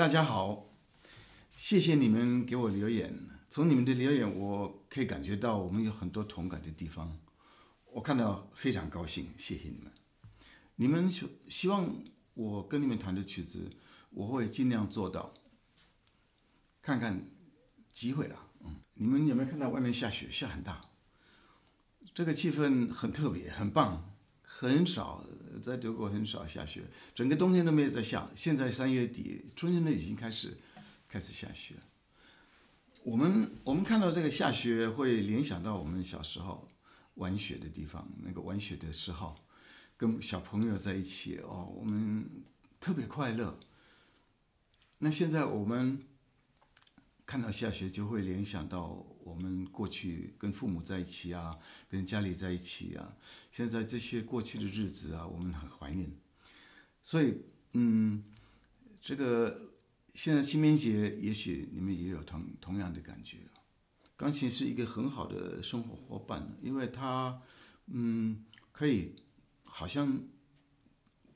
大家好，谢谢你们给我留言。从你们的留言，我可以感觉到我们有很多同感的地方，我看到非常高兴。谢谢你们。你们希希望我跟你们弹的曲子，我会尽量做到。看看机会了。嗯，你们有没有看到外面下雪？下很大，这个气氛很特别，很棒。很少在德国很少下雪，整个冬天都没有在下。现在三月底，春天都已经开始开始下雪。我们我们看到这个下雪，会联想到我们小时候玩雪的地方，那个玩雪的时候，跟小朋友在一起哦，我们特别快乐。那现在我们。看到下雪就会联想到我们过去跟父母在一起啊，跟家里在一起啊。现在这些过去的日子啊，我们很怀念。所以，嗯，这个现在清明节，也许你们也有同同样的感觉。钢琴是一个很好的生活伙伴，因为它，嗯，可以好像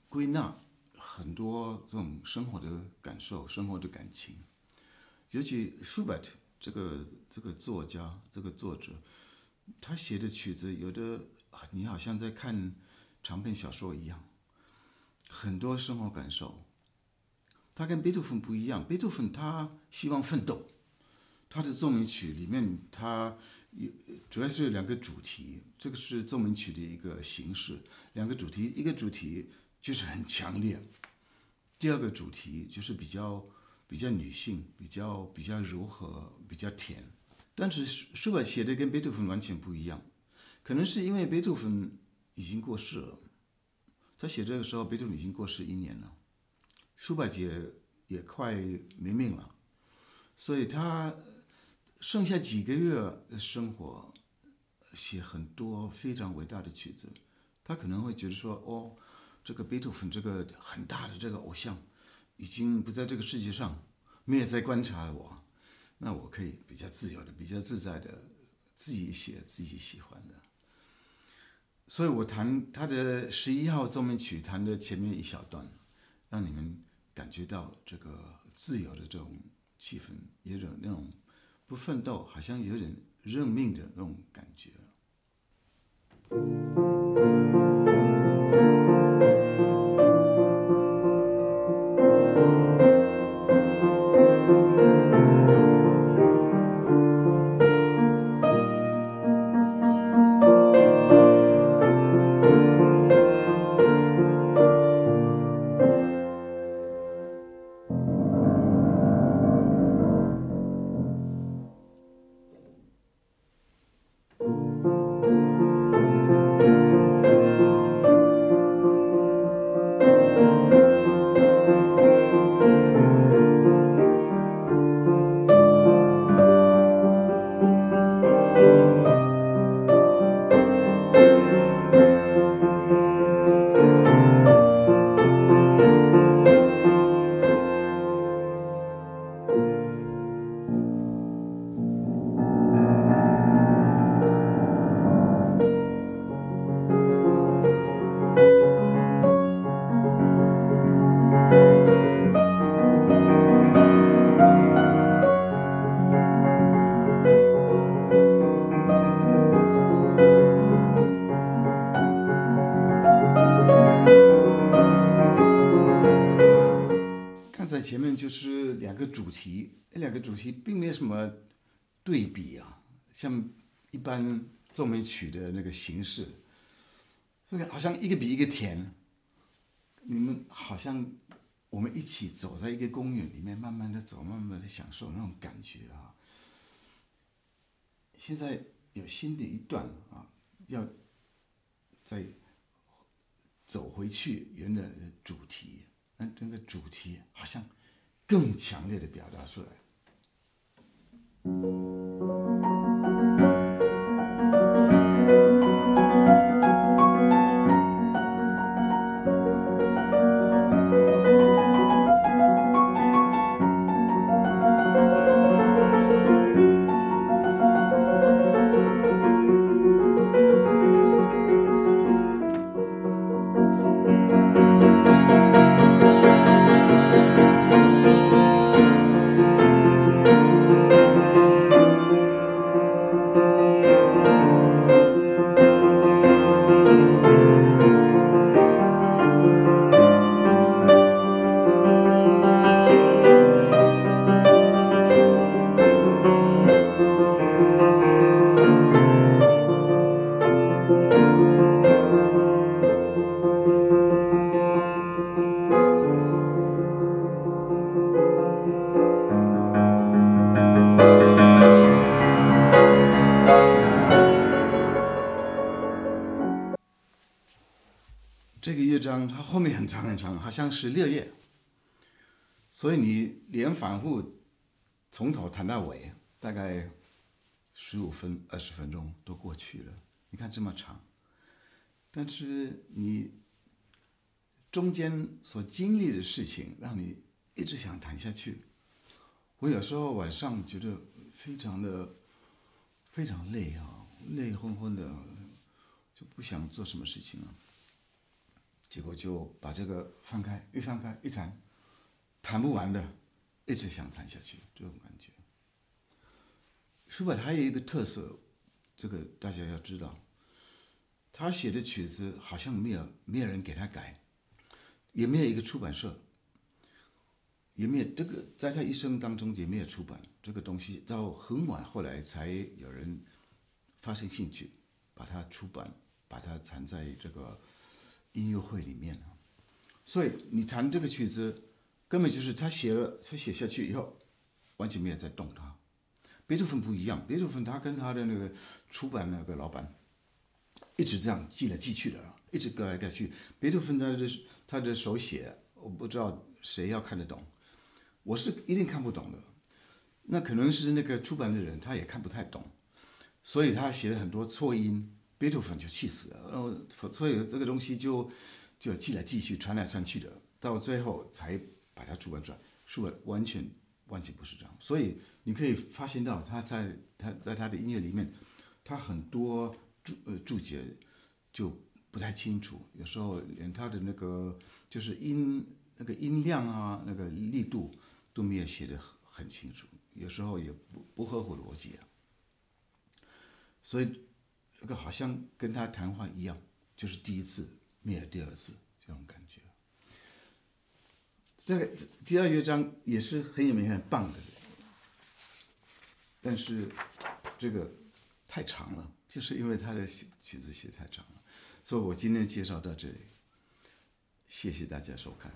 归纳很多这种生活的感受、生活的感情。尤其舒伯特这个这个作家，这个作者，他写的曲子有的你好像在看长篇小说一样，很多生活感受。他跟贝多芬不一样，贝多芬他希望奋斗，他的奏鸣曲里面他有主要是两个主题，这个是奏鸣曲的一个形式，两个主题，一个主题就是很强烈，第二个主题就是比较。比较女性，比较比较柔和，比较甜，但是舒舒伯写的跟贝多芬完全不一样，可能是因为贝多芬已经过世了，他写这个时候贝多芬已经过世一年了，舒伯也也快没命了，所以他剩下几个月的生活，写很多非常伟大的曲子，他可能会觉得说，哦，这个贝多芬这个很大的这个偶像。已经不在这个世界上，没有在观察了我，那我可以比较自由的、比较自在的自己写自己喜欢的。所以我弹他的十一号奏鸣曲，弹的前面一小段，让你们感觉到这个自由的这种气氛，有点那种不奋斗，好像有点认命的那种感觉。前面就是两个主题，那两个主题并没有什么对比啊，像一般奏鸣曲的那个形式，这个好像一个比一个甜。你们好像我们一起走在一个公园里面，慢慢的走，慢慢的享受那种感觉啊。现在有新的一段啊，要再走回去原来的主题。那这个主题好像更强烈的表达出来。章它后面很长很长，好像是六页，所以你连反复从头弹到尾，大概十五分二十分钟都过去了。你看这么长，但是你中间所经历的事情，让你一直想弹下去。我有时候晚上觉得非常的非常累啊，累昏昏的，就不想做什么事情了。结果就把这个翻开，一翻开一弹，弹不完的，一直想弹下去，这种感觉。舒伯特还有一个特色，这个大家要知道，他写的曲子好像没有没有人给他改，也没有一个出版社，也没有这个在他一生当中也没有出版这个东西，到很晚后来才有人发生兴趣，把它出版，把它藏在这个。音乐会里面，所以你弹这个曲子，根本就是他写了，他写下去以后，完全没有在动它。贝多芬不一样，贝多芬他跟他的那个出版那个老板，一直这样寄来寄去的，一直改来改去。贝多芬他的他的手写，我不知道谁要看得懂，我是一定看不懂的。那可能是那个出版的人他也看不太懂，所以他写了很多错音。贝多芬就气死了，然后所以这个东西就就寄来寄去，传来传去的，到最后才把它出版出来。舒伯特完全完全不是这样，所以你可以发现到他在他在他的音乐里面，他很多注呃注解就不太清楚，有时候连他的那个就是音那个音量啊，那个力度都没有写得很清楚，有时候也不不合乎逻辑啊，所以。这个好像跟他谈话一样，就是第一次，没有第二次这种感觉。这个第二乐章也是很有名、很棒的，但是这个太长了，就是因为他的曲子写太长了，所以我今天介绍到这里，谢谢大家收看。